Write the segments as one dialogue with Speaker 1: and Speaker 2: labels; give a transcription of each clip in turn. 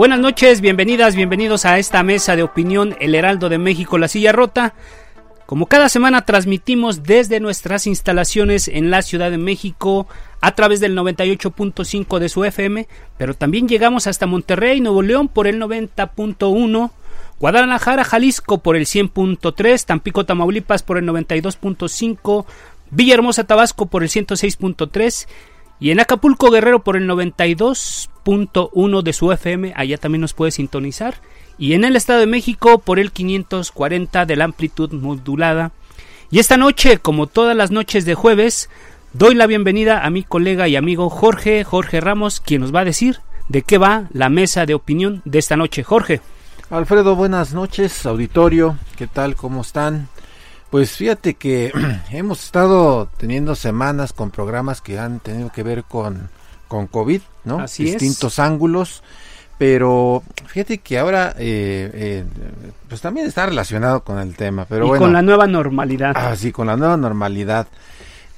Speaker 1: Buenas noches, bienvenidas, bienvenidos a esta mesa de opinión El Heraldo de México, La Silla Rota. Como cada semana transmitimos desde nuestras instalaciones en la Ciudad de México a través del 98.5 de su FM, pero también llegamos hasta Monterrey, Nuevo León por el 90.1, Guadalajara, Jalisco por el 100.3, Tampico, Tamaulipas por el 92.5, Villahermosa, Tabasco por el 106.3 y en Acapulco Guerrero por el 92.1 de su FM, allá también nos puede sintonizar. Y en el Estado de México por el 540 de la amplitud modulada. Y esta noche, como todas las noches de jueves, doy la bienvenida a mi colega y amigo Jorge, Jorge Ramos, quien nos va a decir de qué va la mesa de opinión de esta noche. Jorge.
Speaker 2: Alfredo, buenas noches, auditorio, ¿qué tal? ¿Cómo están? Pues fíjate que hemos estado teniendo semanas con programas que han tenido que ver con, con COVID, ¿no?
Speaker 1: Así
Speaker 2: Distintos ángulos, pero fíjate que ahora, eh, eh, pues también está relacionado con el tema, pero
Speaker 1: y
Speaker 2: bueno.
Speaker 1: con la nueva normalidad.
Speaker 2: Ah, sí, con la nueva normalidad.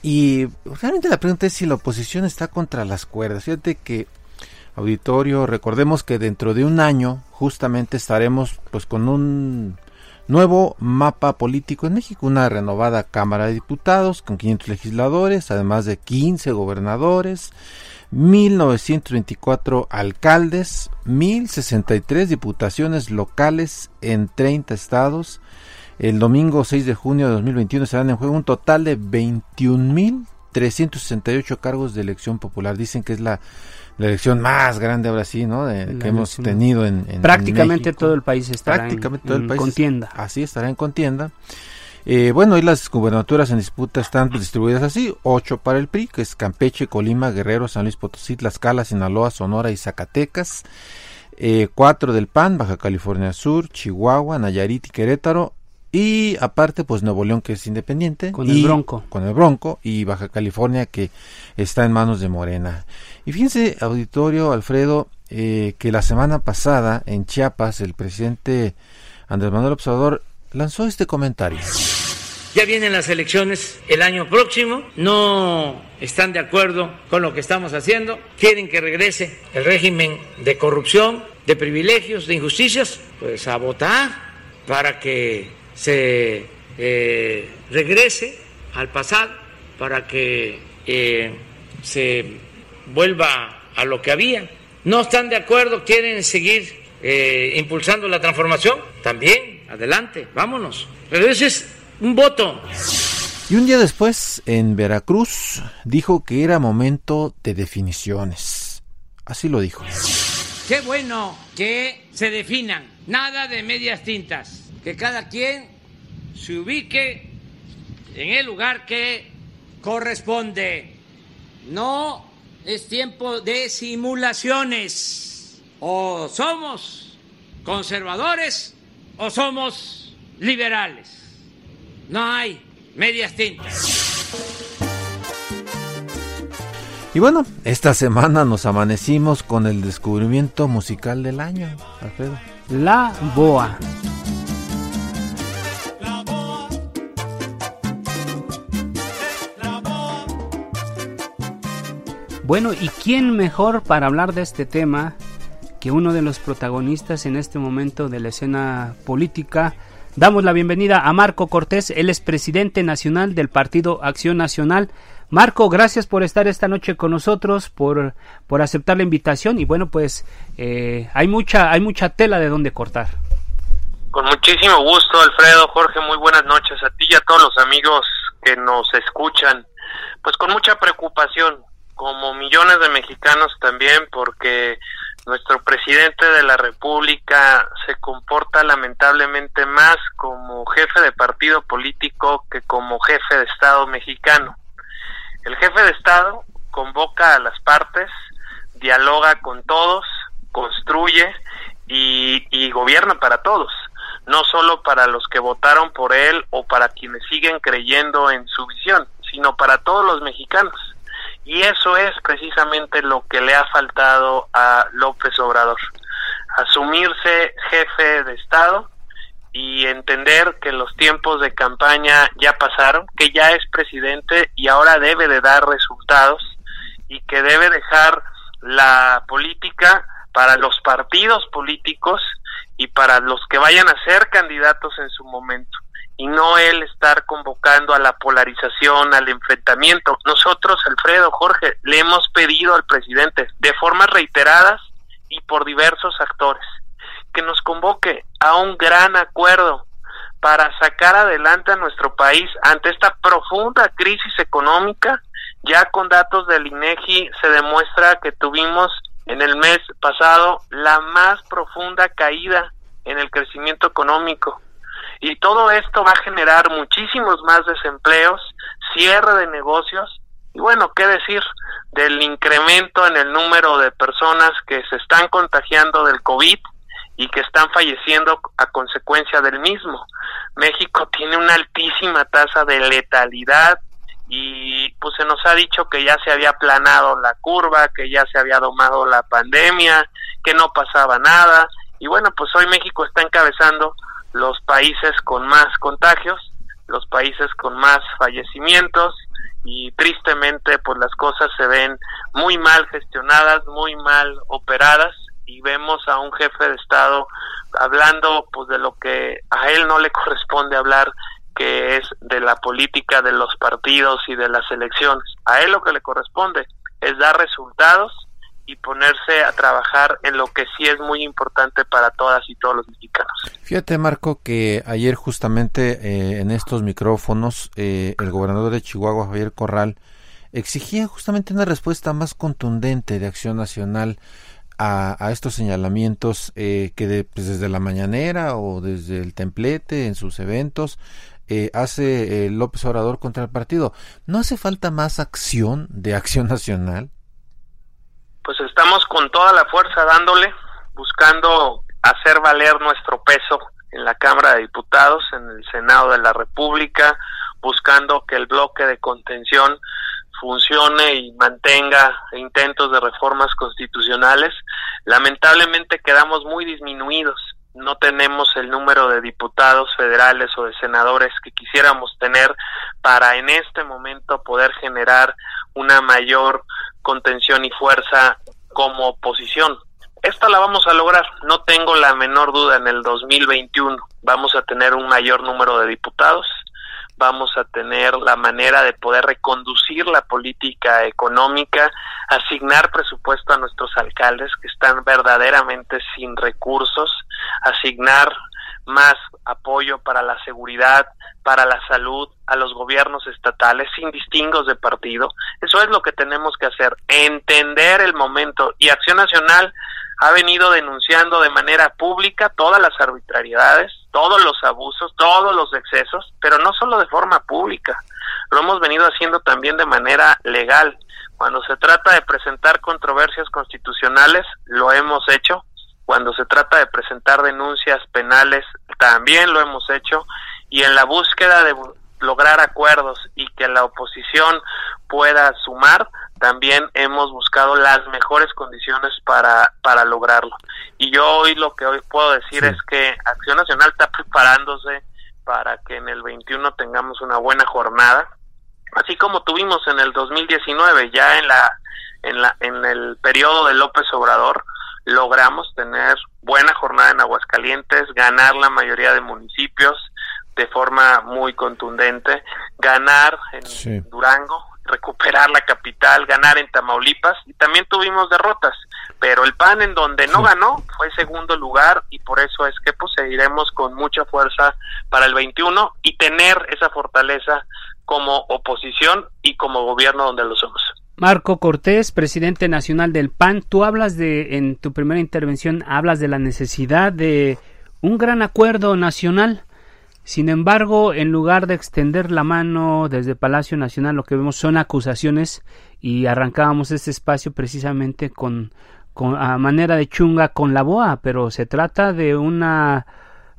Speaker 2: Y realmente la pregunta es si la oposición está contra las cuerdas. Fíjate que auditorio, recordemos que dentro de un año justamente estaremos pues con un nuevo mapa político en México, una renovada Cámara de Diputados con 500 legisladores, además de 15 gobernadores, 1924 alcaldes, 1063 diputaciones locales en 30 estados. El domingo 6 de junio de 2021 serán en juego un total de 21.368 cargos de elección popular. Dicen que es la, la elección más grande ahora sí, ¿no? De, que hemos tenido en, en
Speaker 1: Prácticamente todo el país estará
Speaker 2: Prácticamente
Speaker 1: en,
Speaker 2: todo el país
Speaker 1: contienda.
Speaker 2: Así estará en contienda. Eh, bueno, y las gubernaturas en disputa están distribuidas así: ocho para el PRI, que es Campeche, Colima, Guerrero, San Luis Potosí, Tlaxcala, Sinaloa, Sonora y Zacatecas. Eh, cuatro del PAN, Baja California Sur, Chihuahua, Nayarit y Querétaro. Y aparte, pues Nuevo León, que es independiente.
Speaker 1: Con el Bronco.
Speaker 2: Con el Bronco. Y Baja California, que está en manos de Morena. Y fíjense, auditorio, Alfredo, eh, que la semana pasada en Chiapas, el presidente Andrés Manuel Observador lanzó este comentario.
Speaker 3: Ya vienen las elecciones el año próximo, no están de acuerdo con lo que estamos haciendo, quieren que regrese el régimen de corrupción, de privilegios, de injusticias, pues a votar para que se eh, regrese al pasado, para que eh, se vuelva a lo que había. No están de acuerdo, quieren seguir eh, impulsando la transformación, también, adelante, vámonos. Pero ese es un voto.
Speaker 2: Y un día después, en Veracruz, dijo que era momento de definiciones. Así lo dijo.
Speaker 3: Qué bueno que se definan, nada de medias tintas, que cada quien se ubique en el lugar que corresponde. No es tiempo de simulaciones. O somos conservadores o somos liberales. No hay medias tintas.
Speaker 2: Y bueno, esta semana nos amanecimos con el descubrimiento musical del año, Alfredo.
Speaker 1: La Boa. Bueno, ¿y quién mejor para hablar de este tema que uno de los protagonistas en este momento de la escena política? Damos la bienvenida a Marco Cortés, él es presidente nacional del Partido Acción Nacional. Marco, gracias por estar esta noche con nosotros, por, por aceptar la invitación y bueno, pues eh, hay mucha hay mucha tela de donde cortar.
Speaker 4: Con muchísimo gusto, Alfredo, Jorge, muy buenas noches a ti y a todos los amigos que nos escuchan. Pues con mucha preocupación, como millones de mexicanos también, porque nuestro presidente de la República se comporta lamentablemente más como jefe de partido político que como jefe de Estado mexicano. El jefe de Estado convoca a las partes, dialoga con todos, construye y, gobierna para todos, no solo para los que votaron por él o para quienes siguen creyendo en su visión, sino para todos los mexicanos. Y eso es precisamente lo que le ha faltado a López Obrador. Asumirse jefe de Estado y entender que los tiempos de campaña ya pasaron, que ya es presidente y ahora debe de dar resultados y que debe dejar la política para los partidos políticos y para los que vayan a ser candidatos en su momento y no él estar convocando a la polarización, al enfrentamiento. Nosotros, Alfredo, Jorge, le hemos pedido al presidente de formas reiteradas y por diversos actores que nos convoque a un gran acuerdo para sacar adelante a nuestro país ante esta profunda crisis económica. Ya con datos del INEGI se demuestra que tuvimos en el mes pasado la más profunda caída en el crecimiento económico. Y todo esto va a generar muchísimos más desempleos, cierre de negocios y bueno, ¿qué decir del incremento en el número de personas que se están contagiando del COVID y que están falleciendo a consecuencia del mismo? México tiene una altísima tasa de letalidad y pues se nos ha dicho que ya se había aplanado la curva, que ya se había domado la pandemia, que no pasaba nada y bueno, pues hoy México está encabezando los países con más contagios, los países con más fallecimientos y tristemente pues las cosas se ven muy mal gestionadas, muy mal operadas y vemos a un jefe de estado hablando pues de lo que a él no le corresponde hablar que es de la política de los partidos y de las elecciones. A él lo que le corresponde es dar resultados y ponerse a trabajar en lo que sí es muy importante para todas y todos los mexicanos.
Speaker 2: Fíjate, Marco, que ayer justamente eh, en estos micrófonos eh, el gobernador de Chihuahua, Javier Corral, exigía justamente una respuesta más contundente de Acción Nacional a, estos señalamientos eh, que pues, desde la mañanera o desde el templete en sus eventos hace López Obrador contra el partido. ¿No hace falta más acción de Acción Nacional?
Speaker 4: Pues estamos con toda la fuerza dándole, buscando hacer valer nuestro peso en la Cámara de Diputados, en el Senado de la República, buscando que el bloque de contención funcione y mantenga intentos de reformas constitucionales. Lamentablemente quedamos muy disminuidos. No tenemos el número de diputados federales o de senadores que quisiéramos tener para en este momento poder generar una mayor contención y fuerza como oposición. Esta la vamos a lograr, no tengo la menor duda, en el 2021 vamos a tener un mayor número de diputados, vamos a tener la manera de poder reconducir la política económica, asignar presupuesto a nuestros alcaldes que están verdaderamente sin recursos, asignar más apoyo para la seguridad, para la salud, a los gobiernos estatales sin distingos de partido. Eso es lo que tenemos que hacer, entender el momento. Y Acción Nacional ha venido denunciando de manera pública todas las arbitrariedades, todos los abusos, todos los excesos, pero no solo de forma pública, lo hemos venido haciendo también de manera legal. Cuando se trata de presentar controversias constitucionales, lo hemos hecho, cuando se trata de presentar denuncias penales, también lo hemos hecho, y en la búsqueda de lograr acuerdos y que la oposición pueda sumar, también hemos buscado las mejores condiciones para, para lograrlo. Y yo hoy lo que hoy puedo decir es que Acción Nacional está preparándose para que en el 21 tengamos una buena jornada, así como tuvimos en el 2019, ya en la en la en el periodo de López Obrador, logramos tener buena jornada en Aguascalientes, ganar la mayoría de municipios de forma muy contundente, ganar en Durango recuperar la capital, ganar en Tamaulipas y también tuvimos derrotas, pero el PAN en donde no ganó fue segundo lugar y por eso es que pues seguiremos con mucha fuerza para el 21 y tener esa fortaleza como oposición y como gobierno donde lo somos.
Speaker 1: Marco Cortés, presidente nacional del PAN, tú hablas de, en tu primera intervención, hablas de la necesidad de un gran acuerdo nacional. Sin embargo, en lugar de extender la mano desde Palacio Nacional, lo que vemos son acusaciones y arrancábamos este espacio precisamente con, con a manera de chunga con la BOA, pero se trata de una,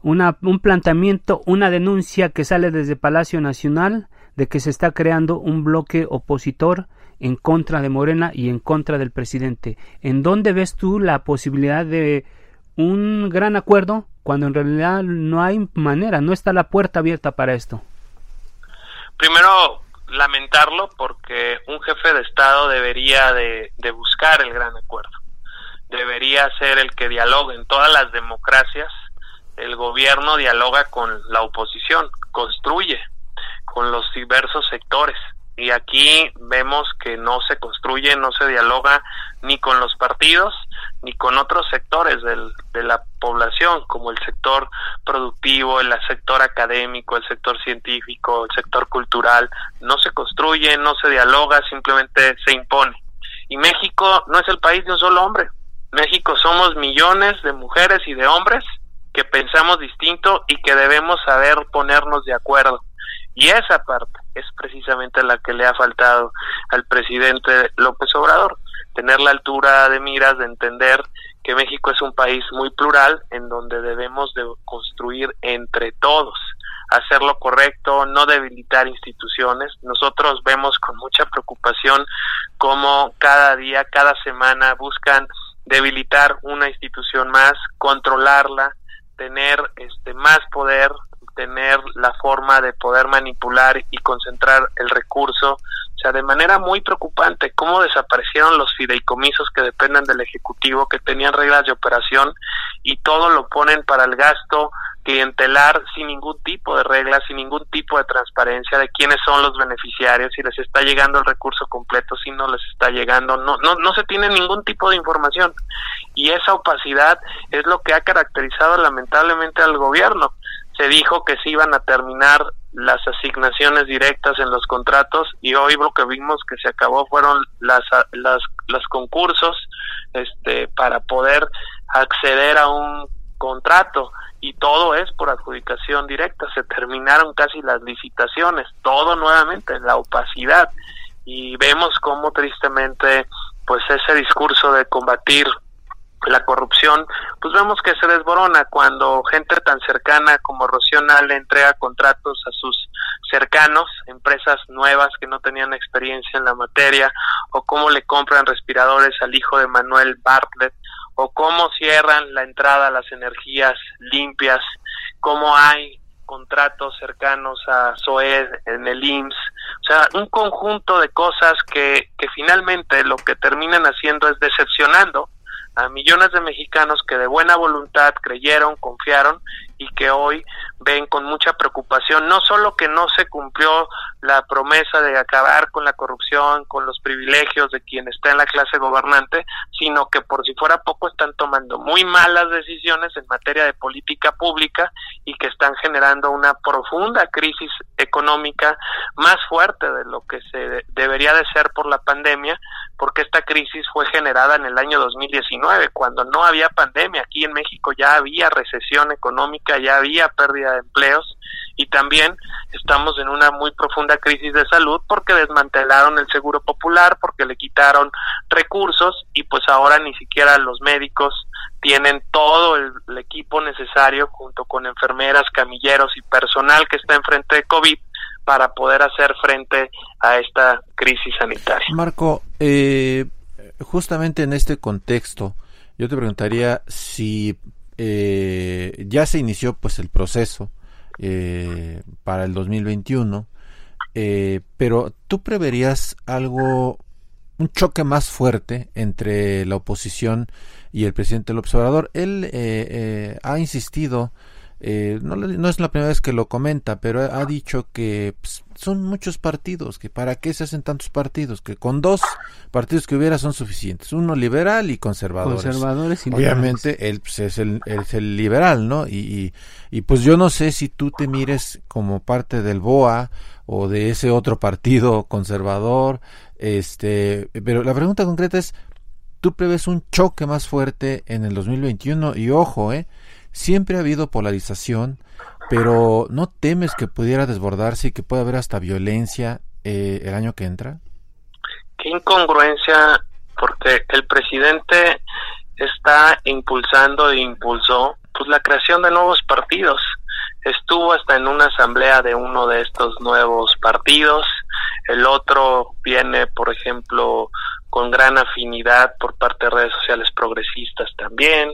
Speaker 1: una, un planteamiento, una denuncia que sale desde Palacio Nacional de que se está creando un bloque opositor en contra de Morena y en contra del presidente. ¿En dónde ves tú la posibilidad de un gran acuerdo cuando en realidad no hay manera, no está la puerta abierta para esto?
Speaker 4: Primero, lamentarlo porque un jefe de Estado debería de, buscar el gran acuerdo. Debería ser el que dialogue en todas las democracias. El gobierno dialoga con la oposición, construye con los diversos sectores y aquí vemos que no se construye, no se dialoga ni con los partidos ni con otros sectores del, de la población, como el sector productivo, el sector académico, el sector científico, el sector cultural. No se construye, no se dialoga, simplemente se impone. Y México no es el país de un solo hombre. México somos millones de mujeres y de hombres que pensamos distinto y que debemos saber ponernos de acuerdo y esa parte es precisamente la que le ha faltado al presidente López Obrador, tener la altura de miras de entender que México es un país muy plural en donde debemos de construir entre todos, hacer lo correcto, no debilitar instituciones. Nosotros vemos con mucha preocupación cómo cada día, cada semana buscan debilitar una institución más, controlarla, tener este más poder, tener la forma de poder manipular y concentrar el recurso. O sea, de manera muy preocupante, cómo desaparecieron los fideicomisos que dependen del Ejecutivo, que tenían reglas de operación y todo lo ponen para el gasto clientelar sin ningún tipo de reglas, sin ningún tipo de transparencia de quiénes son los beneficiarios, si les está llegando el recurso completo, si no les está llegando, no, no, no se tiene ningún tipo de información. Y esa opacidad es lo que ha caracterizado lamentablemente al gobierno se dijo que se iban a terminar las asignaciones directas en los contratos y hoy lo que vimos que se acabó fueron las las los concursos este para poder acceder a un contrato y todo es por adjudicación directa. Se terminaron casi las licitaciones todo nuevamente la opacidad. Y vemos cómo tristemente pues ese discurso de combatir la corrupción, pues vemos que se desborona cuando gente tan cercana como Rocío le entrega contratos a sus cercanos, empresas nuevas que no tenían experiencia en la materia, o cómo le compran respiradores al hijo de Manuel Bartlett, o cómo cierran la entrada a las energías limpias, cómo hay contratos cercanos a SOED en el IMSS, o sea, un conjunto de cosas que, que finalmente lo que terminan haciendo es decepcionando a millones de mexicanos que de buena voluntad creyeron, confiaron y que hoy ven con mucha preocupación. No solo que no se cumplió la promesa de acabar con la corrupción, con los privilegios de quien está en la clase gobernante, sino que por si fuera poco están tomando muy malas decisiones en materia de política pública y que están generando una profunda crisis económica más fuerte de lo que se debería de ser por la pandemia, porque esta crisis fue generada en el año 2019, cuando no había pandemia. Aquí en México ya había recesión económica, ya había pérdida de empleos y también estamos en una muy profunda crisis de salud porque desmantelaron el seguro popular, porque le quitaron recursos y pues ahora ni siquiera los médicos tienen todo el, equipo necesario junto con enfermeras, camilleros y personal que está enfrente de COVID para poder hacer frente a esta crisis sanitaria.
Speaker 2: Marco, eh, justamente en este contexto, yo te preguntaría si eh, ya se inició pues el proceso eh, para el 2021, eh, pero tú preverías algo, un choque más fuerte entre la oposición y el presidente del observador. Él eh, ha insistido eh, no, no, es la primera vez que lo comenta, pero ha, dicho que pues, son muchos partidos, que para qué se hacen tantos partidos, que con dos partidos que hubiera son suficientes, uno liberal y conservadores.
Speaker 1: Conservadores y
Speaker 2: Obviamente él pues, es, el, es el liberal, ¿no? Y, y, y, pues yo no sé si tú te mires como parte del BOA o de ese otro partido conservador, este, pero la pregunta concreta es, ¿tú prevés un choque más fuerte en el 2021? Y ojo, ¿eh? Siempre ha habido polarización, pero ¿no temes que pudiera desbordarse y que pueda haber hasta violencia eh, el año que entra?
Speaker 4: Qué incongruencia, porque el presidente está impulsando e impulsó pues la creación de nuevos partidos. Estuvo hasta en una asamblea de uno de estos nuevos partidos. El otro viene, por ejemplo, con gran afinidad por parte de redes sociales progresistas también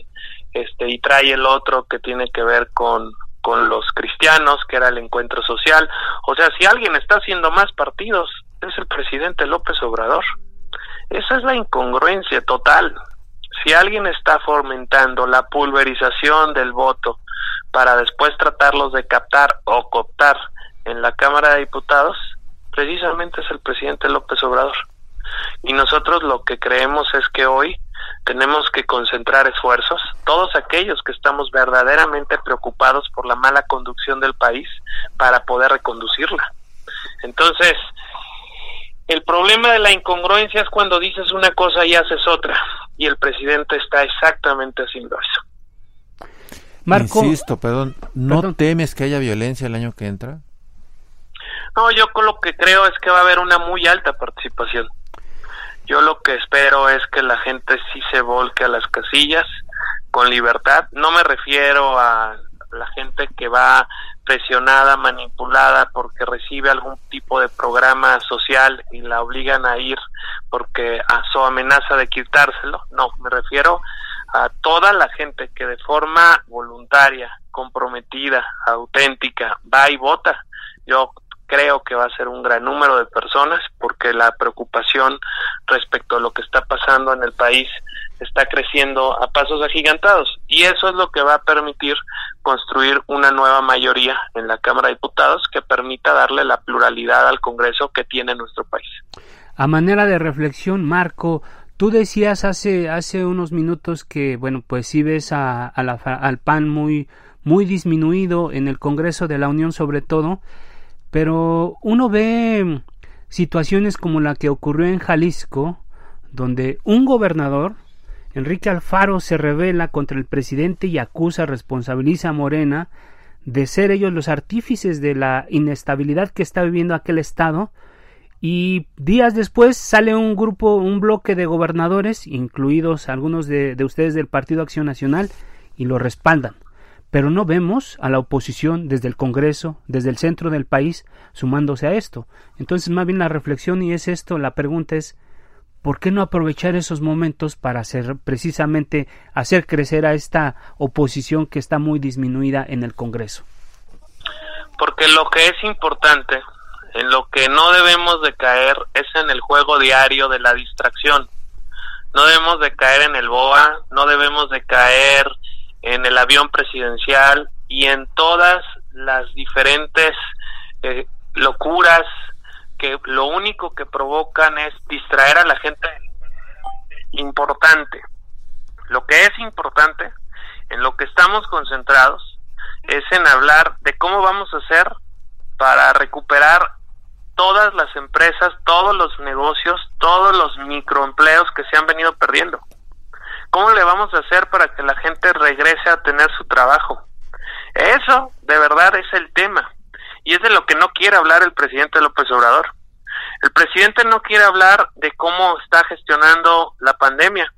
Speaker 4: este y trae el otro que tiene que ver con con los cristianos, que era el encuentro social. O sea, si alguien está haciendo más partidos, es el presidente López Obrador. Esa es la incongruencia total. Si alguien está fomentando la pulverización del voto para después tratarlos de captar o cooptar en la Cámara de Diputados, precisamente es el presidente López Obrador. Y nosotros lo que creemos es que hoy tenemos que concentrar esfuerzos, todos aquellos que estamos verdaderamente preocupados por la mala conducción del país para poder reconducirla. Entonces, el problema de la incongruencia es cuando dices una cosa y haces otra, y el presidente está exactamente haciendo eso.
Speaker 2: Marco, Insisto, perdón, ¿no temes que haya violencia el año que entra?
Speaker 4: No, yo con lo que creo es que va a haber una muy alta participación. Yo lo que espero es que la gente sí se volque a las casillas con libertad. No me refiero a la gente que va presionada, manipulada porque recibe algún tipo de programa social y la obligan a ir porque a su amenaza de quitárselo. No, me refiero a toda la gente que de forma voluntaria, comprometida, auténtica, va y vota. Yo creo que va a ser un gran número de personas porque la preocupación respecto a lo que está pasando en el país está creciendo a pasos agigantados y eso es lo que va a permitir construir una nueva mayoría en la Cámara de Diputados que permita darle la pluralidad al Congreso que tiene nuestro país.
Speaker 1: A manera de reflexión, Marco, tú decías hace hace unos minutos que bueno, pues si ves a, al PAN muy muy disminuido en el Congreso de la Unión sobre todo, pero uno ve situaciones como la que ocurrió en Jalisco, donde un gobernador, Enrique Alfaro, se revela contra el presidente y acusa, responsabiliza a Morena de ser ellos los artífices de la inestabilidad que está viviendo aquel estado, y días después sale un grupo, un bloque de gobernadores, incluidos algunos de, de ustedes del Partido Acción Nacional, y lo respaldan pero no vemos a la oposición desde el Congreso, desde el centro del país, sumándose a esto. Entonces, más bien la reflexión y es esto, la pregunta es, ¿por qué no aprovechar esos momentos para hacer precisamente hacer crecer a esta oposición que está muy disminuida en el Congreso?
Speaker 4: Porque lo que es importante, en lo que no debemos de caer, es en el juego diario de la distracción. No debemos de caer en el BOA, no debemos de caer en el avión presidencial y en todas las diferentes eh, locuras que lo único que provocan es distraer a la gente importante. Lo que es importante, en lo que estamos concentrados, es en hablar de cómo vamos a hacer para recuperar todas las empresas, todos los negocios, todos los microempleos que se han venido perdiendo. ¿Cómo le vamos a hacer para que la gente regrese a tener su trabajo? Eso, de verdad, es el tema. Y es de lo que no quiere hablar el presidente López Obrador. El presidente no quiere hablar de cómo está gestionando la pandemia,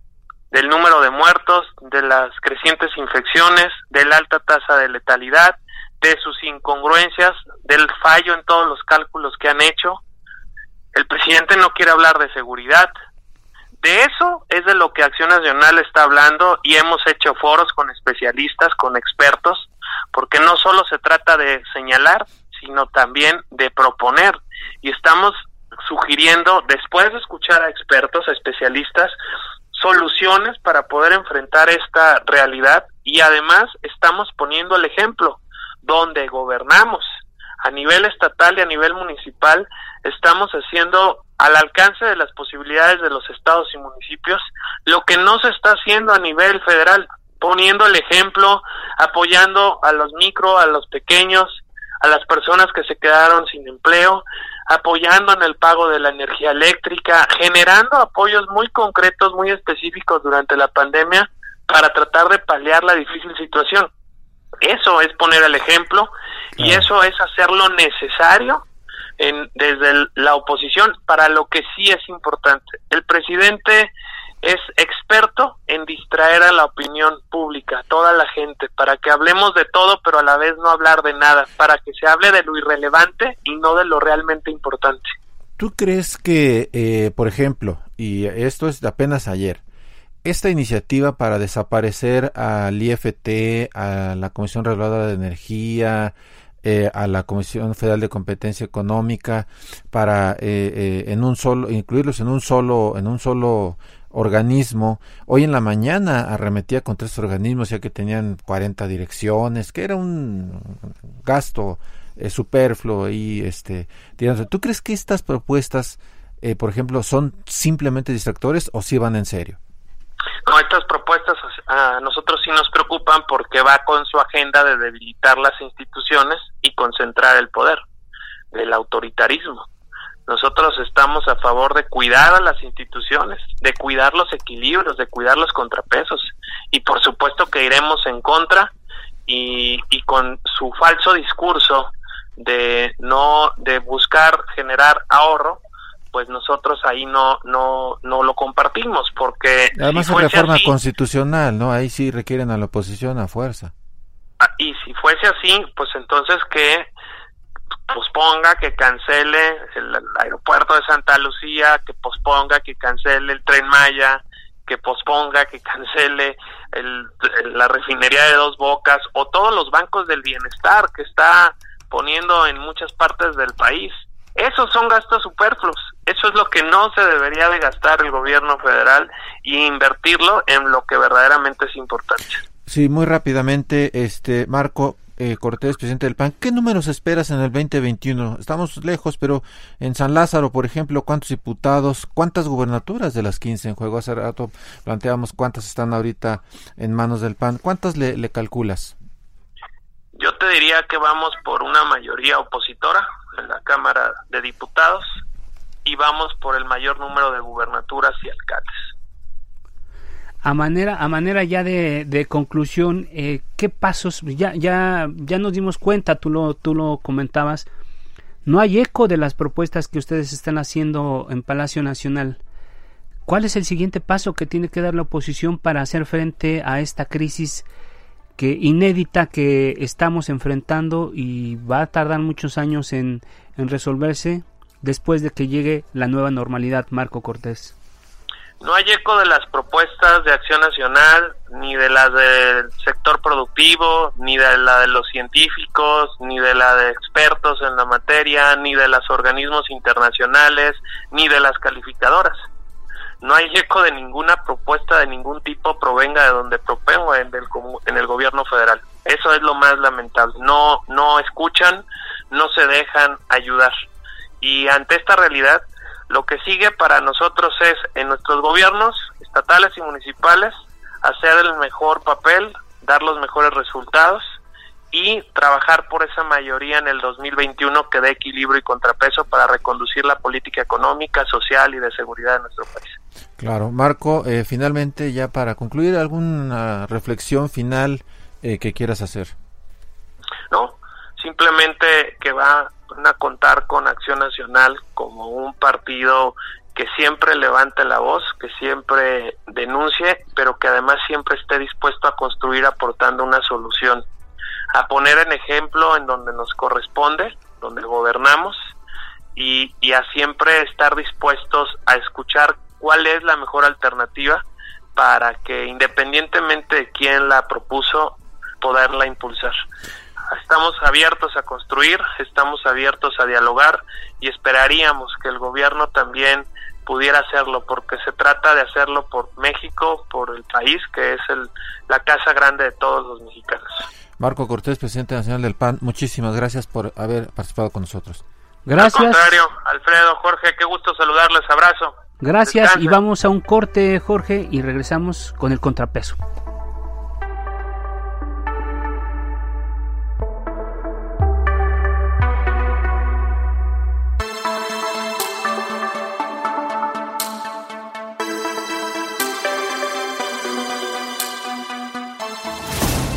Speaker 4: del número de muertos, de las crecientes infecciones, de la alta tasa de letalidad, de sus incongruencias, del fallo en todos los cálculos que han hecho. El presidente no quiere hablar de seguridad, de eso es de lo que Acción Nacional está hablando y hemos hecho foros con especialistas, con expertos, porque no solo se trata de señalar, sino también de proponer. Y estamos sugiriendo, después de escuchar a expertos, a especialistas, soluciones para poder enfrentar esta realidad y además estamos poniendo el ejemplo. donde gobernamos a nivel estatal y a nivel municipal estamos haciendo al alcance de las posibilidades de los estados y municipios lo que no se está haciendo a nivel federal, poniendo el ejemplo, apoyando a los micro, a los pequeños, a las personas que se quedaron sin empleo, apoyando en el pago de la energía eléctrica, generando apoyos muy concretos, muy específicos durante la pandemia para tratar de paliar la difícil situación. Eso es poner el ejemplo y eso es hacer lo necesario en, desde la oposición para lo que sí es importante. El presidente es experto en distraer a la opinión pública, toda la gente, para que hablemos de todo, pero a la vez no hablar de nada, para que se hable de lo irrelevante y no de lo realmente importante.
Speaker 2: ¿Tú crees que, eh, por ejemplo, y esto es de apenas ayer, esta iniciativa para desaparecer al IFT, a la Comisión Reguladora de Energía, eh, a la Comisión Federal de Competencia Económica, para eh, en un solo, incluirlos en un solo, en un solo organismo. Hoy en la mañana arremetía contra estos organismos ya que tenían 40 direcciones, que era un gasto eh, superfluo y este, ¿tú crees que estas propuestas, eh, por ejemplo, son simplemente distractores o si van en serio?
Speaker 4: No, estas propuestas a nosotros sí nos preocupan porque va con su agenda de debilitar las instituciones y concentrar el poder, del autoritarismo. Nosotros estamos a favor de cuidar a las instituciones, de cuidar los equilibrios, de cuidar los contrapesos. Y por supuesto que iremos en contra y, y con su falso discurso de no de buscar generar ahorro, pues nosotros ahí no no no lo compartimos porque
Speaker 2: además es reforma constitucional, ¿no? Ahí sí requieren a la oposición a fuerza.
Speaker 4: Ah, y si fuese así, pues entonces que posponga, que cancele el, aeropuerto de Santa Lucía, que posponga, que cancele el tren Maya, que posponga, que cancele el, la refinería de dos bocas o todos los bancos del bienestar que está poniendo en muchas partes del país. Esos son gastos superfluos. Eso es lo que no se debería de gastar el gobierno federal y invertirlo en lo que verdaderamente es importante.
Speaker 2: Sí, muy rápidamente, este Marco, eh, Cortés, presidente del PAN, ¿qué números esperas en el 2021? Estamos lejos, pero en San Lázaro, por ejemplo, ¿cuántos diputados, cuántas gubernaturas de las 15 en juego? Hace rato planteamos cuántas están ahorita en manos del PAN. ¿Cuántas le, le calculas?
Speaker 4: Yo te diría que vamos por una mayoría opositora en la Cámara de Diputados y vamos por el mayor número de gubernaturas y alcaldes.
Speaker 1: A manera, a manera ya de, conclusión, eh, ¿qué pasos? Ya, ya, ya nos dimos cuenta, tú lo, tú lo comentabas, no hay eco de las propuestas que ustedes están haciendo en Palacio Nacional. ¿Cuál es el siguiente paso que tiene que dar la oposición para hacer frente a esta crisis que inédita que estamos enfrentando y va a tardar muchos años en resolverse después de que llegue la nueva normalidad, Marco Cortés?
Speaker 4: No hay eco de las propuestas de acción nacional, ni de las del sector productivo, ni de la de los científicos, ni de la de expertos en la materia, ni de los organismos internacionales, ni de las calificadoras. No hay eco de ninguna propuesta de ningún tipo provenga de donde propongo en el, en el gobierno federal. Eso es lo más lamentable. No, no escuchan, no se dejan ayudar. Y ante esta realidad, lo que sigue para nosotros es en nuestros gobiernos estatales y municipales hacer el mejor papel, dar los mejores resultados y trabajar por esa mayoría en el 2021 que dé equilibrio y contrapeso para reconducir la política económica, social y de seguridad de nuestro país.
Speaker 2: Claro, Marco, eh, finalmente ya para concluir, ¿alguna reflexión final eh, que quieras hacer?
Speaker 4: No, simplemente que va a contar con Acción Nacional como un partido que siempre levante la voz, que siempre denuncie, pero que además siempre esté dispuesto a construir aportando una solución, a poner en ejemplo en donde nos corresponde, donde gobernamos, y, a siempre estar dispuestos a escuchar cuál es la mejor alternativa para que independientemente de quién la propuso, poderla impulsar estamos abiertos a construir, estamos abiertos a dialogar y esperaríamos que el gobierno también pudiera hacerlo porque se trata de hacerlo por México, por el país que es el, la casa grande de todos los mexicanos.
Speaker 2: Marco Cortés, presidente nacional del PAN, muchísimas gracias por haber participado con nosotros.
Speaker 1: Gracias.
Speaker 4: Al contrario, Alfredo, Jorge, qué gusto saludarles, abrazo.
Speaker 1: Gracias
Speaker 4: Descansen.
Speaker 1: y vamos a un corte, Jorge, y regresamos con el contrapeso.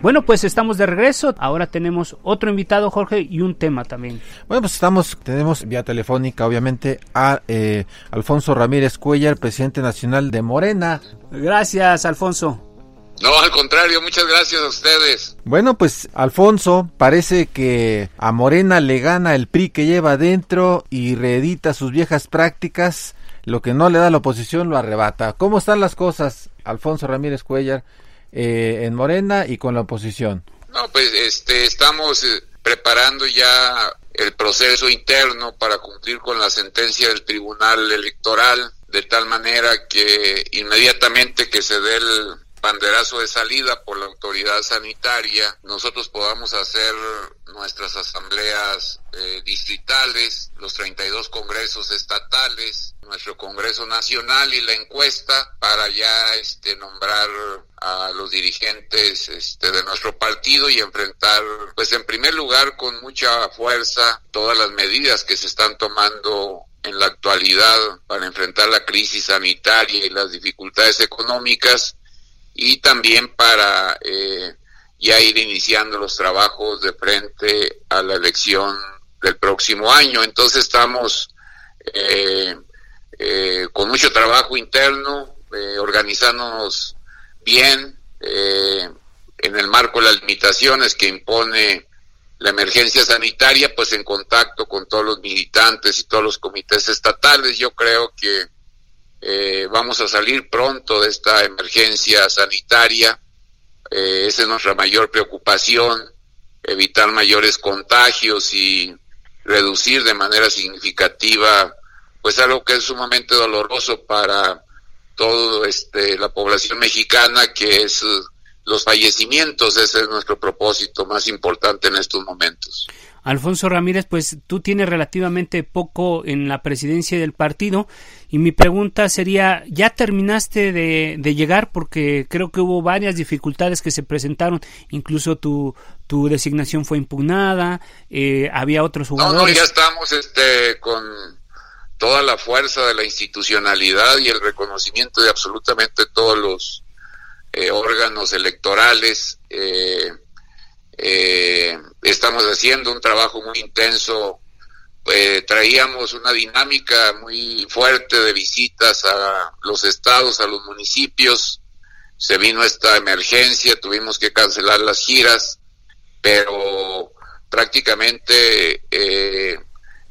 Speaker 1: Bueno, pues estamos de regreso. Ahora tenemos otro invitado, Jorge, y un tema también.
Speaker 2: Bueno, pues estamos, tenemos vía telefónica, obviamente, a eh, Alfonso Ramírez Cuellar, presidente nacional de Morena.
Speaker 1: Gracias, Alfonso.
Speaker 5: No, al contrario, muchas gracias a ustedes.
Speaker 2: Bueno, pues Alfonso, parece que a Morena le gana el PRI que lleva adentro y reedita sus viejas prácticas. Lo que no le da la oposición lo arrebata. ¿Cómo están las cosas, Alfonso Ramírez Cuellar, eh, en Morena y con la oposición?
Speaker 5: No, pues este, estamos eh, preparando ya el proceso interno para cumplir con la sentencia del Tribunal Electoral, de tal manera que inmediatamente que se dé el banderazo de salida por la autoridad sanitaria, nosotros podamos hacer nuestras asambleas eh, distritales, los 32 congresos estatales, nuestro Congreso Nacional y la encuesta para ya este nombrar a los dirigentes este, de nuestro partido y enfrentar, pues en primer lugar, con mucha fuerza todas las medidas que se están tomando en la actualidad para enfrentar la crisis sanitaria y las dificultades económicas y también para eh, ya ir iniciando los trabajos de frente a la elección del próximo año. Entonces estamos eh, eh, con mucho trabajo interno, eh, organizándonos bien eh, en el marco de las limitaciones que impone la emergencia sanitaria, pues en contacto con todos los militantes y todos los comités estatales. Yo creo que eh, vamos a salir pronto de esta emergencia sanitaria. Eh, esa es nuestra mayor preocupación, evitar mayores contagios y reducir de manera significativa, pues algo que es sumamente doloroso para todo este la población mexicana, que es los fallecimientos. Ese es nuestro propósito más importante en estos momentos.
Speaker 1: Alfonso Ramírez, pues tú tienes relativamente poco en la presidencia del partido y mi pregunta sería, ¿ya terminaste de, de llegar? Porque creo que hubo varias dificultades que se presentaron, incluso tu, tu designación fue impugnada, eh, había otros
Speaker 5: No,
Speaker 1: jugadores.
Speaker 5: no, ya estamos este, con toda la fuerza de la institucionalidad y el reconocimiento de absolutamente todos los eh, órganos electorales. Eh, eh, estamos haciendo un trabajo muy intenso. Eh, traíamos una dinámica muy fuerte de visitas a los estados, a los municipios. Se vino esta emergencia, tuvimos que cancelar las giras, pero prácticamente eh,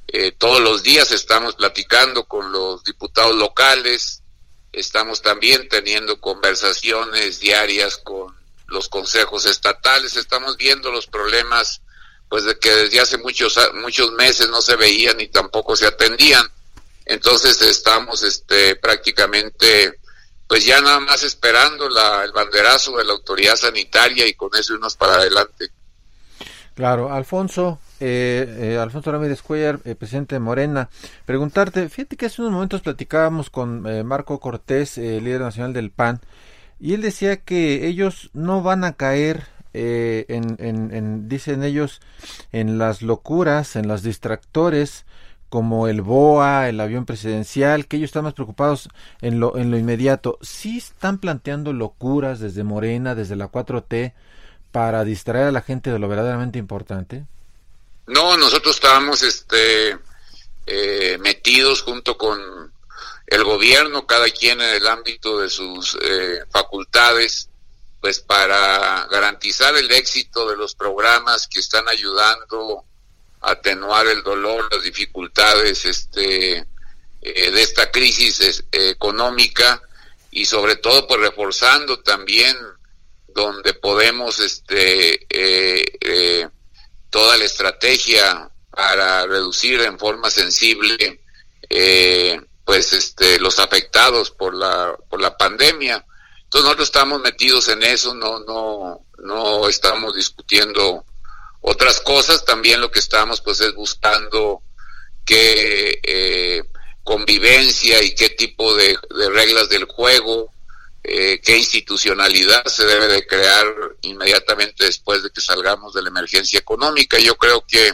Speaker 5: eh, todos los días estamos platicando con los diputados locales, estamos también teniendo conversaciones diarias con los consejos estatales, estamos viendo los problemas pues de que desde hace muchos muchos meses no se veían y tampoco se atendían. Entonces estamos este prácticamente pues ya nada más esperando la, el banderazo de la autoridad sanitaria y con eso irnos para adelante.
Speaker 2: Claro, Alfonso, eh, eh, Alfonso Ramírez Cuellar, eh, presidente de Morena, preguntarte, fíjate que hace unos momentos platicábamos con eh, Marco Cortés, eh, líder nacional del PAN, y él decía que ellos no van a caer eh, en, en- en, dicen ellos, en las locuras, en los distractores, como el BOA, el avión presidencial, que ellos están más preocupados en lo, en lo inmediato. Sí están planteando locuras desde Morena, desde la 4T, para distraer a la gente de lo verdaderamente importante?
Speaker 5: No, nosotros estábamos este, eh, metidos junto con el gobierno, cada quien en el ámbito de sus eh, facultades, pues para garantizar el éxito de los programas que están ayudando atenuar el dolor, las dificultades este, eh, de esta crisis económica y sobre todo pues reforzando también donde podemos este eh, eh, toda la estrategia para reducir en forma sensible pues este los afectados por la por la pandemia entonces nosotros estamos metidos en eso no no no estamos discutiendo otras cosas también lo que estamos pues es buscando qué eh, convivencia y qué tipo de, reglas del juego, eh, qué institucionalidad se debe de crear inmediatamente después de que salgamos de la emergencia económica. Yo creo que,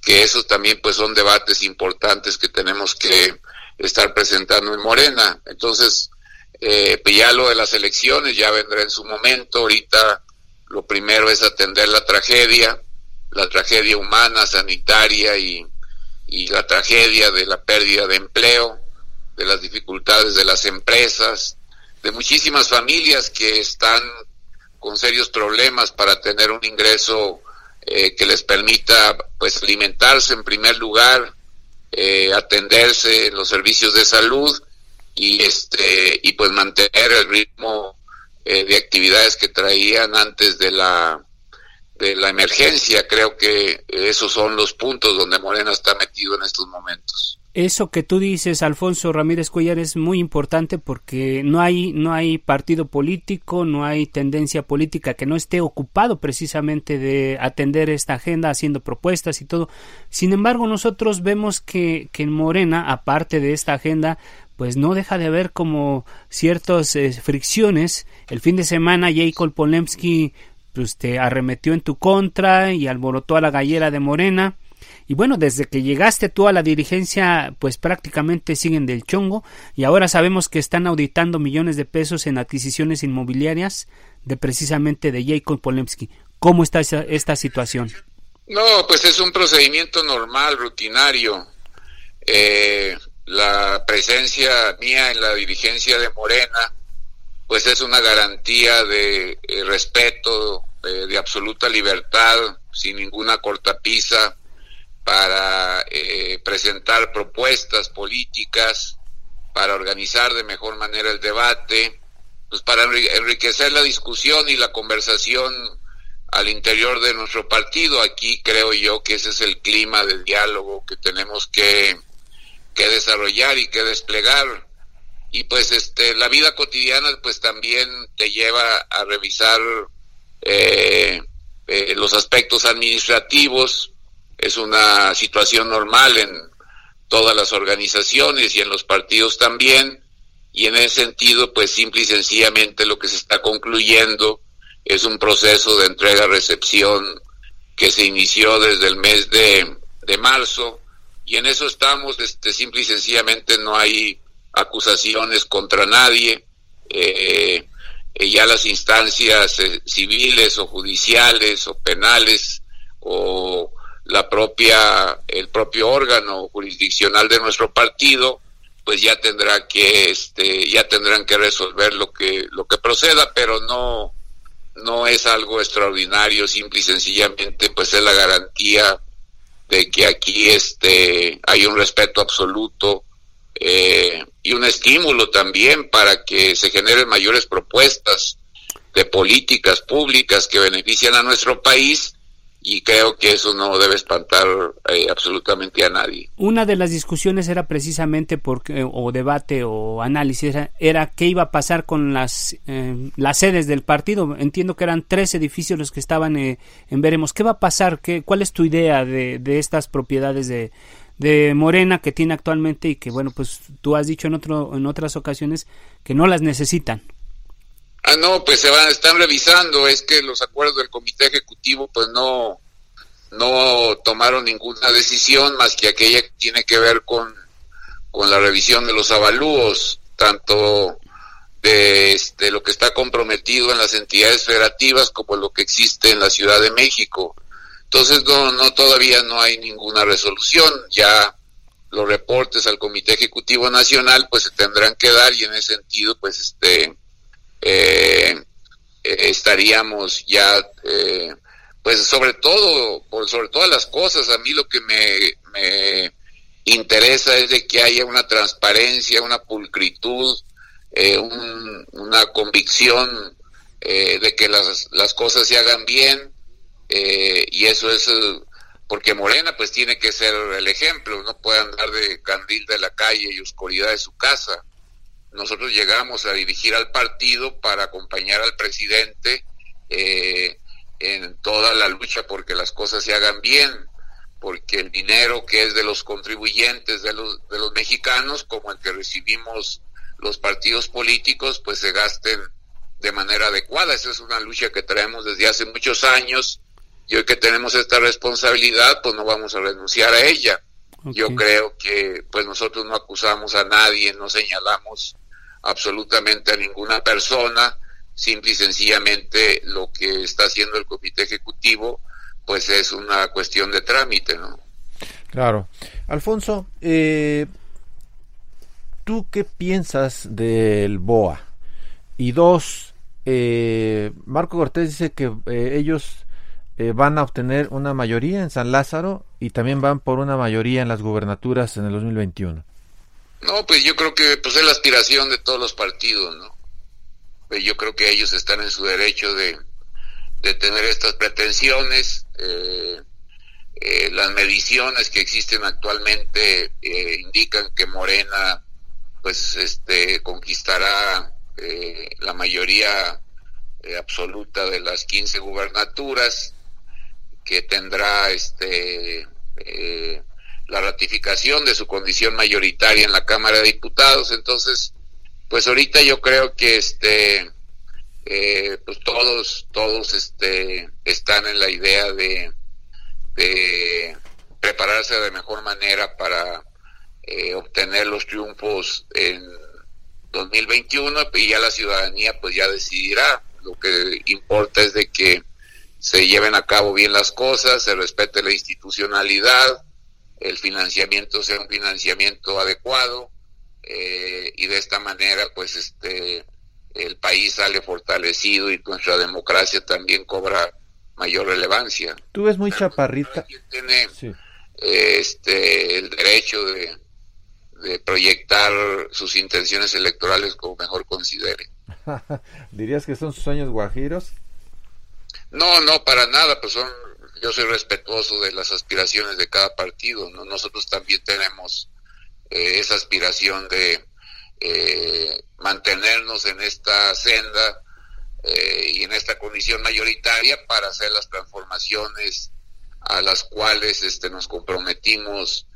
Speaker 5: que esos también pues son debates importantes que tenemos que estar presentando en Morena. Entonces, eh, pues ya lo de las elecciones ya vendrá en su momento. Ahorita lo primero es atender la tragedia, la tragedia humana, sanitaria y, y la tragedia de la pérdida de empleo, de las dificultades de las empresas, de muchísimas familias que están con serios problemas para tener un ingreso eh, que les permita pues alimentarse en primer lugar, eh, atenderse en los servicios de salud y este y pues mantener el ritmo eh, de actividades que traían antes de la de la emergencia. Creo que esos son los puntos donde Morena está metido en estos momentos.
Speaker 1: Eso que tú dices, Alfonso Ramírez Cuellar, es muy importante porque no hay, no hay partido político, no hay tendencia política que no esté ocupado precisamente de atender esta agenda, haciendo propuestas y todo. Sin embargo, nosotros vemos que, que en Morena, aparte de esta agenda, pues no deja de haber como ciertas eh, fricciones. El fin de semana Jacob Polemski pues te arremetió en tu contra y alborotó a la gallera de Morena. Y bueno, desde que llegaste tú a la dirigencia, pues prácticamente siguen del chongo y ahora sabemos que están auditando millones de pesos en adquisiciones inmobiliarias de precisamente de Jacob Polemski. ¿Cómo está esta, esta situación?
Speaker 5: No, pues es un procedimiento normal, rutinario. Eh, la presencia mía en la dirigencia de Morena, pues es una garantía de eh, respeto, de absoluta libertad, sin ninguna cortapisa, para eh, presentar propuestas políticas, para organizar de mejor manera el debate, pues para enriquecer la discusión y la conversación al interior de nuestro partido. Aquí creo yo que ese es el clima de diálogo que tenemos que, que desarrollar y que desplegar. Y pues este la vida cotidiana pues también te lleva a revisar eh, eh, los aspectos administrativos. Es una situación normal en todas las organizaciones y en los partidos también. Y en ese sentido, pues simple y sencillamente lo que se está concluyendo es un proceso de entrega-recepción que se inició desde el mes de, de marzo y en eso estamos, este, simple y sencillamente no hay acusaciones contra nadie. Eh, eh, ya las instancias eh, civiles o judiciales o penales o la propia el propio órgano jurisdiccional de nuestro partido pues ya tendrá que este ya tendrán que resolver lo que lo que proceda pero no no es algo extraordinario simple y sencillamente pues es la garantía de que aquí este hay un respeto absoluto eh, y un estímulo también para que se generen mayores propuestas de políticas públicas que benefician a nuestro país y creo que eso no debe espantar eh, absolutamente a nadie.
Speaker 1: Una de las discusiones era precisamente porque o debate o análisis era, qué iba a pasar con las eh, las sedes del partido. Entiendo que eran tres edificios los que estaban en veremos. ¿Qué va a pasar? ¿Qué, ¿Cuál es tu idea de, de estas propiedades de, de Morena que tiene actualmente y que bueno pues tú has dicho en otro en otras ocasiones que no las necesitan.
Speaker 5: Ah no pues se van están revisando es que los acuerdos del comité ejecutivo pues no no tomaron ninguna decisión más que aquella que tiene que ver con con la revisión de los avalúos tanto de este, lo que está comprometido en las entidades federativas como lo que existe en la Ciudad de México entonces, no, no, todavía no hay ninguna resolución. Ya los reportes al Comité Ejecutivo Nacional, pues se tendrán que dar y en ese sentido, pues este, eh, estaríamos ya, eh, pues sobre todo, por sobre todas las cosas, a mí lo que me, me interesa es de que haya una transparencia, una pulcritud, eh, una convicción eh, de que las, las cosas se hagan bien, eh, y eso es porque Morena pues tiene que ser el ejemplo, no puede andar de candil de la calle y oscuridad de su casa. Nosotros llegamos a dirigir al partido para acompañar al presidente eh, en toda la lucha porque las cosas se hagan bien, porque el dinero que es de los contribuyentes, de los, de los mexicanos, como el que recibimos los partidos políticos, pues se gasten de manera adecuada. Esa es una lucha que traemos desde hace muchos años y hoy que tenemos esta responsabilidad, pues no vamos a renunciar a ella. Yo creo que pues nosotros no acusamos a nadie, no señalamos absolutamente a ninguna persona, simple y sencillamente lo que está haciendo el comité ejecutivo pues es una cuestión de trámite, ¿no?
Speaker 2: Claro. Alfonso, eh, ¿tú qué piensas del BOA? Y dos, eh, Marco Cortés dice que eh, ellos eh, van a obtener una mayoría en San Lázaro y también van por una mayoría en las gubernaturas en el 2021.
Speaker 5: No, pues yo creo que pues es la aspiración de todos los partidos, ¿no? Pues yo creo que ellos están en su derecho de, tener estas pretensiones. Eh, eh, las mediciones que existen actualmente indican que Morena pues este conquistará la mayoría absoluta de las 15 gubernaturas que tendrá este eh, la ratificación de su condición mayoritaria en la Cámara de Diputados. Entonces, pues ahorita yo creo que este eh, pues todos todos este están en la idea de, de prepararse de mejor manera para eh, obtener los triunfos en 2021 y ya la ciudadanía pues ya decidirá. Lo que importa es de que se lleven a cabo bien las cosas, se respete la institucionalidad, el financiamiento sea un financiamiento adecuado eh, y de esta manera pues este el país sale fortalecido y nuestra democracia también cobra mayor relevancia.
Speaker 2: Tú ves muy chaparrita.
Speaker 5: Tiene este el derecho de, de proyectar sus intenciones electorales como mejor considere.
Speaker 2: ¿Dirías que son sueños guajiros?
Speaker 5: No, no, para nada, pues son, yo soy respetuoso de las aspiraciones de cada partido, ¿no? Nosotros también tenemos eh, esa aspiración de eh, mantenernos en esta senda eh, y en esta condición mayoritaria para hacer las transformaciones a las cuales este, nos comprometimos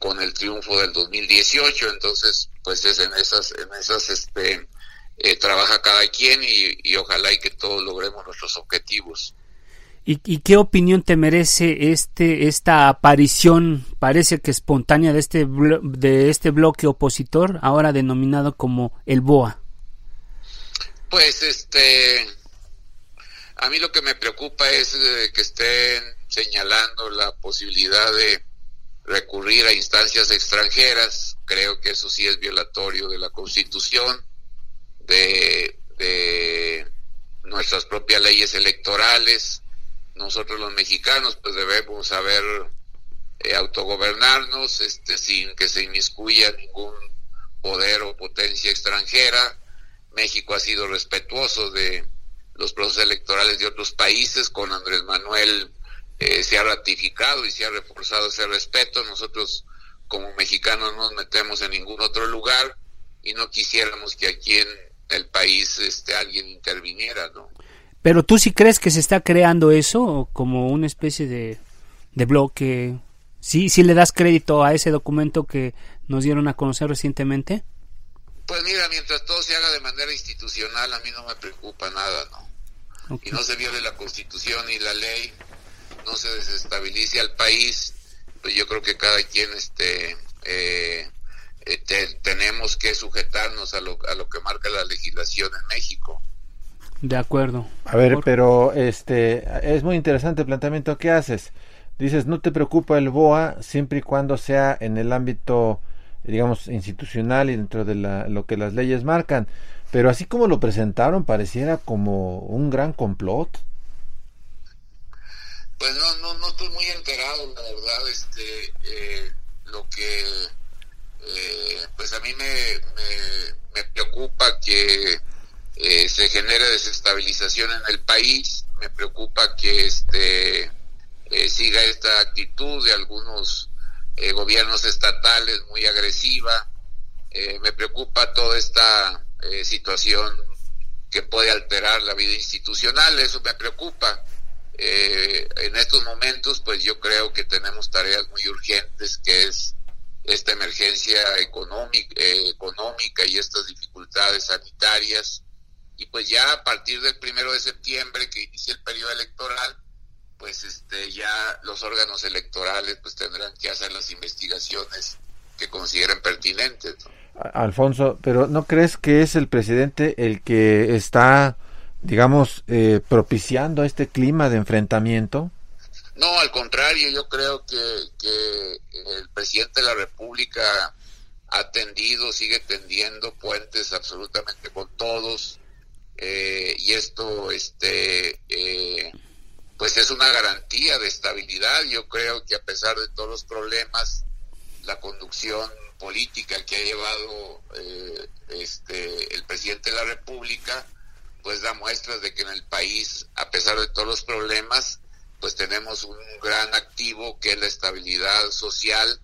Speaker 5: con el triunfo del 2018. Entonces, pues es en esas, en esas este, eh, trabaja cada quien y, ojalá y que todos logremos nuestros objetivos.
Speaker 1: ¿Y, qué opinión te merece este esta aparición, parece que espontánea de este de este bloque opositor, ahora denominado como el BOA?
Speaker 5: Pues este a mí lo que me preocupa es eh, que estén señalando la posibilidad de recurrir a instancias extranjeras. Creo que eso sí es violatorio de la Constitución de, nuestras propias leyes electorales. Nosotros los mexicanos pues debemos saber eh, autogobernarnos este, sin que se inmiscuya ningún poder o potencia extranjera. México ha sido respetuoso de los procesos electorales de otros países. Con Andrés Manuel eh, se ha ratificado y se ha reforzado ese respeto. Nosotros como mexicanos no nos metemos en ningún otro lugar y no quisiéramos que aquí en el país este alguien interviniera, ¿no?
Speaker 1: Pero tú sí crees que se está creando eso como una especie de, de bloque. ¿Sí, ¿Sí le das crédito a ese documento que nos dieron a conocer recientemente?
Speaker 5: Pues mira, mientras todo se haga de manera institucional, a mí no me preocupa nada, ¿no? Y no se viole la constitución y la ley, no se desestabilice al país, pues yo creo que cada quien este, eh, eh, tenemos que sujetarnos a lo, a lo que marca la legislación en México.
Speaker 1: De acuerdo.
Speaker 2: A ver, pero este es muy interesante el planteamiento que haces. Dices, no te preocupa el BOA siempre y cuando sea en el ámbito, digamos, institucional y dentro de la, lo que las leyes marcan. Pero así como lo presentaron, pareciera como un gran complot.
Speaker 5: Pues no, no, no estoy muy enterado, la verdad, este, eh, lo que, eh, pues a mí me, me, preocupa que eh, se genere desestabilización en el país, me preocupa que este siga esta actitud de algunos gobiernos estatales muy agresiva, me preocupa toda esta situación que puede alterar la vida institucional, eso me preocupa. Eh, en estos momentos, pues yo creo que tenemos tareas muy urgentes, que es esta emergencia económica, eh, económica y estas dificultades sanitarias. Y pues ya a partir del primero de septiembre, que inicia el periodo electoral, pues este ya los órganos electorales pues tendrán que hacer las investigaciones que consideren pertinentes.
Speaker 2: Alfonso, pero ¿no crees que es el presidente el que está digamos, eh, propiciando este clima de enfrentamiento?
Speaker 5: No, al contrario, yo creo que, el presidente de la República ha tendido, sigue tendiendo puentes absolutamente con todos, eh, y esto, este, eh, pues es una garantía de estabilidad. Yo creo que a pesar de todos los problemas, la conducción política que ha llevado este, el presidente de la República, pues da muestras de que en el país, a pesar de todos los problemas, pues tenemos un gran activo que es la estabilidad social,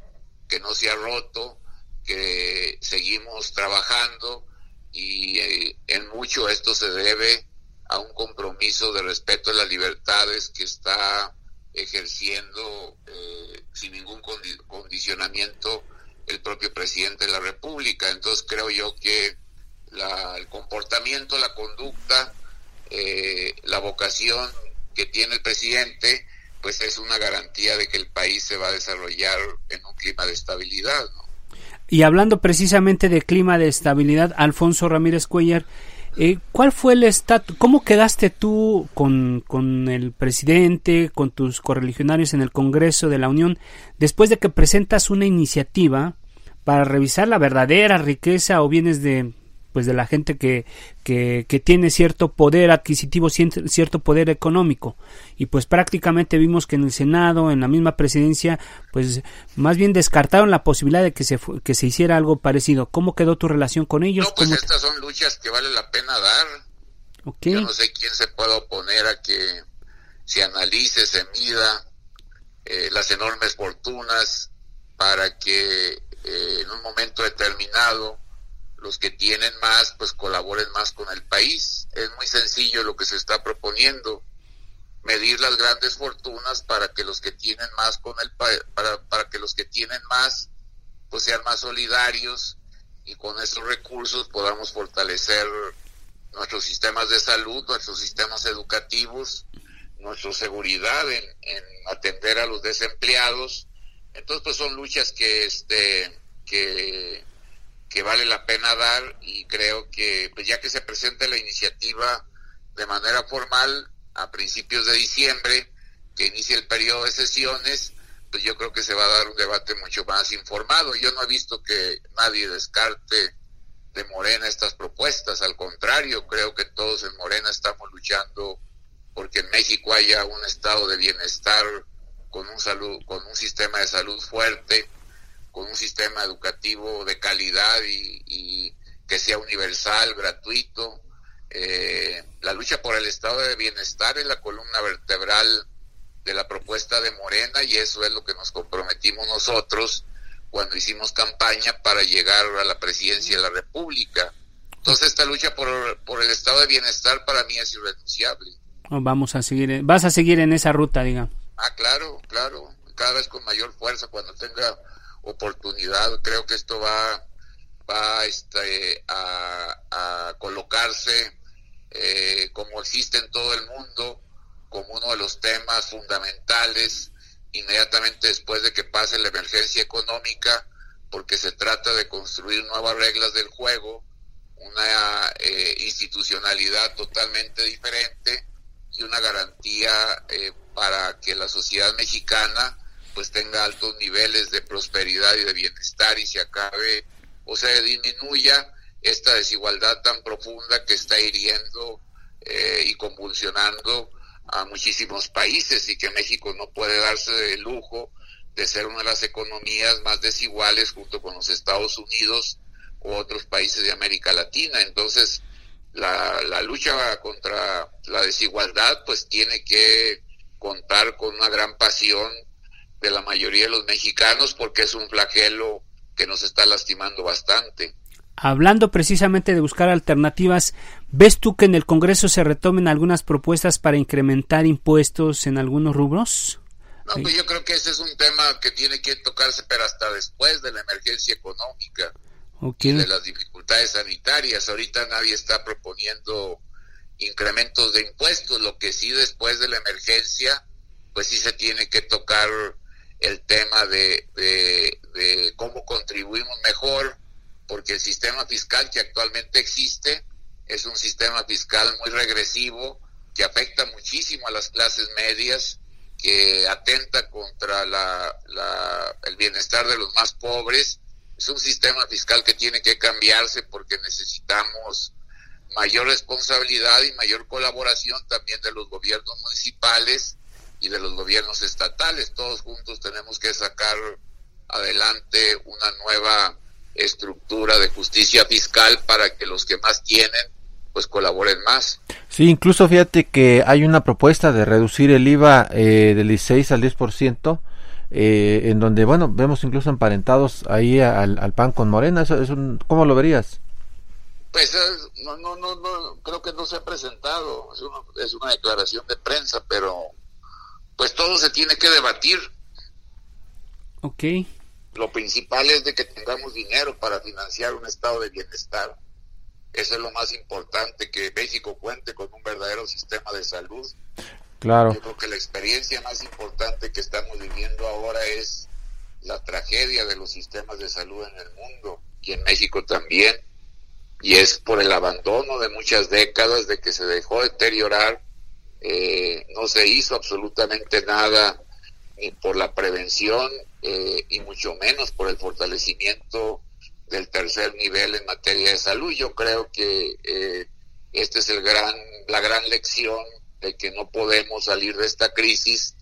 Speaker 5: que no se ha roto, que seguimos trabajando y eh, en mucho esto se debe a un compromiso de respeto a las libertades que está ejerciendo eh, sin ningún condicionamiento el propio presidente de la República. Entonces creo yo que el comportamiento, la conducta, eh, la vocación que tiene el presidente, pues es una garantía de que el país se va a desarrollar en un clima de estabilidad.
Speaker 1: Y hablando precisamente de clima de estabilidad, Alfonso Ramírez Cuellar, eh, ¿cuál fue el estatus? ¿Cómo quedaste tú con, con el presidente, con tus correligionarios en el Congreso de la Unión, después de que presentas una iniciativa para revisar la verdadera riqueza o bienes de, pues de la gente que, que, que, tiene cierto poder adquisitivo, cierto poder económico. Y pues prácticamente vimos que en el Senado, en la misma presidencia, pues más bien descartaron la posibilidad de que se, que se hiciera algo parecido. ¿Cómo quedó tu relación con ellos?
Speaker 5: No, pues estas son luchas que vale la pena dar. Yo no sé quién se puede oponer a que se analice, se mida eh, las enormes fortunas para que eh, en un momento determinado que tienen más pues colaboren más con el país. Es muy sencillo lo que se está proponiendo, medir las grandes fortunas para que los que tienen más con el para, para que los que tienen más pues sean más solidarios y con esos recursos podamos fortalecer nuestros sistemas de salud, nuestros sistemas educativos, nuestra seguridad en, en atender a los desempleados. Entonces pues son luchas que este que que vale la pena dar y creo que pues ya que se presente la iniciativa de manera formal a principios de diciembre, que inicie el periodo de sesiones, pues yo creo que se va a dar un debate mucho más informado. Yo no he visto que nadie descarte de Morena estas propuestas, al contrario, creo que todos en Morena estamos luchando porque en México haya un estado de bienestar con un salud, con un sistema de salud fuerte, con un sistema educativo de calidad y, que sea universal, gratuito. Eh, la lucha por el estado de bienestar es la columna vertebral de la propuesta de Morena y eso es lo que nos comprometimos nosotros cuando hicimos campaña para llegar a la presidencia de la República. Entonces esta lucha por, por el estado de bienestar para mí es irrenunciable.
Speaker 1: Vamos a seguir, vas a seguir en esa ruta, digamos.
Speaker 5: Ah, claro, claro, cada vez con mayor fuerza cuando tenga oportunidad. Creo que esto va, va este, a, colocarse eh, como existe en todo el mundo, como uno de los temas fundamentales inmediatamente después de que pase la emergencia económica, porque se trata de construir nuevas reglas del juego, una eh, institucionalidad totalmente diferente y una garantía eh, para que la sociedad mexicana pues tenga altos niveles de prosperidad y de bienestar y se acabe o se disminuya esta desigualdad tan profunda que está hiriendo eh, y convulsionando a muchísimos países y que México no puede darse el lujo de ser una de las economías más desiguales junto con los Estados Unidos u otros países de América Latina. Entonces, la, la lucha contra la desigualdad pues tiene que contar con una gran pasión de la mayoría de los mexicanos porque es un flagelo que nos está lastimando bastante.
Speaker 1: Hablando precisamente de buscar alternativas, ¿ves tú que en el Congreso se retomen algunas propuestas para incrementar impuestos en algunos rubros?
Speaker 5: No, pues yo creo que ese es un tema que tiene que tocarse, pero hasta después de la emergencia económica y de las dificultades sanitarias. Ahorita nadie está proponiendo incrementos de impuestos, lo que sí después de la emergencia, pues sí se tiene que tocar el tema de, cómo contribuimos mejor, porque el sistema fiscal que actualmente existe es un sistema fiscal muy regresivo que afecta muchísimo a las clases medias, que atenta contra la, el bienestar de los más pobres. Es un sistema fiscal que tiene que cambiarse porque necesitamos mayor responsabilidad y mayor colaboración también de los gobiernos municipales y de los gobiernos estatales. Todos juntos tenemos que sacar adelante una nueva estructura de justicia fiscal para que los que más tienen pues colaboren más.
Speaker 2: Sí, incluso fíjate que hay una propuesta de reducir el IVA eh, del 16 al 10%, eh, en donde, bueno, vemos incluso emparentados ahí al, al pan con Morena. Eso es un, ¿Cómo lo verías?
Speaker 5: Pues no, no, no, no, creo que no se ha presentado, es una, es una declaración de prensa, pero pues todo se tiene que debatir.
Speaker 1: Ok.
Speaker 5: Lo principal es de que tengamos dinero para financiar un estado de bienestar. Eso es lo más importante, que México cuente con un verdadero sistema de salud.
Speaker 2: Claro.
Speaker 5: Yo creo que la experiencia más importante que estamos viviendo ahora es la tragedia de los sistemas de salud en el mundo y en México también y es por el abandono de muchas décadas de que se dejó deteriorar, eh, no se hizo absolutamente nada ni por la prevención eh, y mucho menos por el fortalecimiento del tercer nivel en materia de salud. Yo creo que eh, esta es el gran, la gran lección de que no podemos salir de esta crisis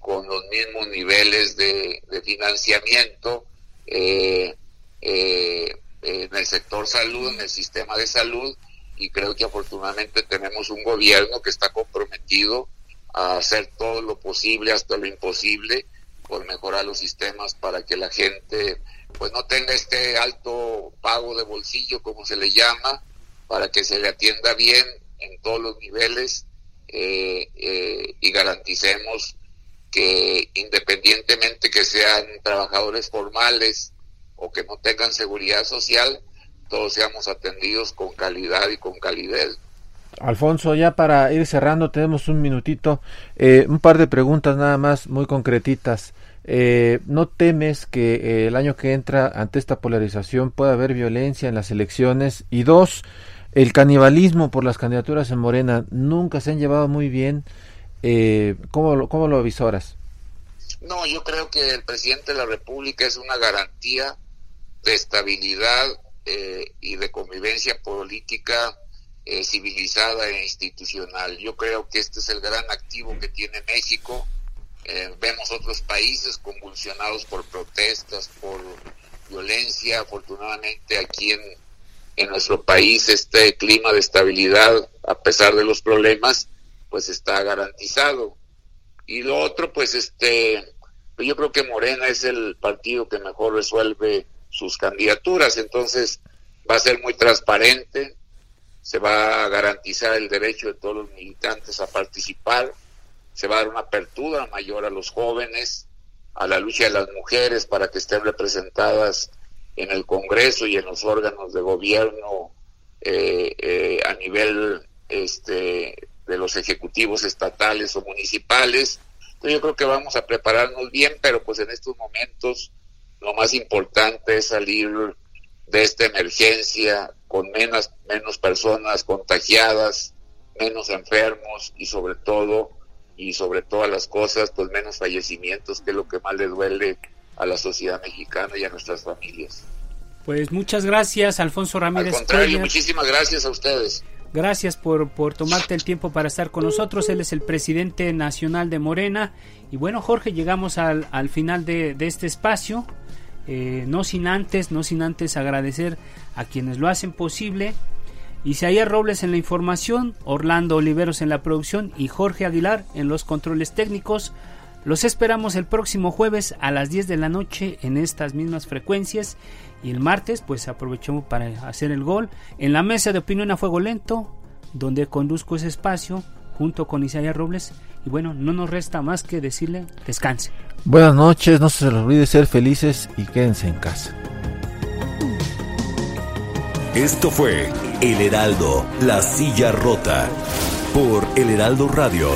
Speaker 5: con los mismos niveles de, de financiamiento. Eh, eh, en el sector salud, en el sistema de salud, y creo que afortunadamente tenemos un gobierno que está comprometido a hacer todo lo posible, hasta lo imposible, por mejorar los sistemas para que la gente pues no tenga este alto pago de bolsillo, como se le llama, para que se le atienda bien en todos los niveles eh, eh, y garanticemos que independientemente que sean trabajadores formales, o que no tengan seguridad social, todos seamos atendidos con calidad y con calidez.
Speaker 2: Alfonso, ya para ir cerrando, tenemos un minutito, eh, un par de preguntas nada más muy concretitas. Eh, ¿No temes que eh, el año que entra, ante esta polarización, pueda haber violencia en las elecciones? Y dos, el canibalismo por las candidaturas en Morena nunca se han llevado muy bien. Eh, ¿cómo, lo, ¿Cómo lo avisoras?
Speaker 5: No, yo creo que el presidente de la República es una garantía de estabilidad eh, y de convivencia política eh, civilizada e institucional. Yo creo que este es el gran activo que tiene México. Eh, vemos otros países convulsionados por protestas, por violencia. Afortunadamente aquí en, en nuestro país este clima de estabilidad, a pesar de los problemas, pues está garantizado. Y lo otro, pues este, yo creo que Morena es el partido que mejor resuelve sus candidaturas. Entonces va a ser muy transparente, se va a garantizar el derecho de todos los militantes a participar, se va a dar una apertura mayor a los jóvenes, a la lucha de las mujeres para que estén representadas en el Congreso y en los órganos de gobierno eh, eh, a nivel este, de los ejecutivos estatales o municipales. Entonces yo creo que vamos a prepararnos bien, pero pues en estos momentos lo más importante es salir de esta emergencia con menos, menos personas contagiadas, menos enfermos y sobre todo, y sobre todas las cosas, pues menos fallecimientos, que es lo que más le duele a la sociedad mexicana y a nuestras familias.
Speaker 1: Pues muchas gracias, Alfonso Ramírez.
Speaker 5: Al contrario, muchísimas gracias a ustedes.
Speaker 1: Gracias por, por tomarte el tiempo para estar con nosotros. Él es el presidente nacional de Morena. Y bueno, Jorge, llegamos al, al final de, de, este espacio. Eh, no sin antes, no sin antes agradecer a quienes lo hacen posible. Isaías Robles en la información, Orlando Oliveros en la producción y Jorge Aguilar en los controles técnicos. Los esperamos el próximo jueves a las 10 de la noche en estas mismas frecuencias y el martes pues aprovechamos para hacer el gol en la mesa de opinión a fuego lento donde conduzco ese espacio junto con Isaías Robles y bueno, no nos resta más que decirle descanse.
Speaker 2: Buenas noches, no se les olvide ser felices y quédense en casa.
Speaker 6: Esto fue El Heraldo, la silla rota, por El Heraldo Radio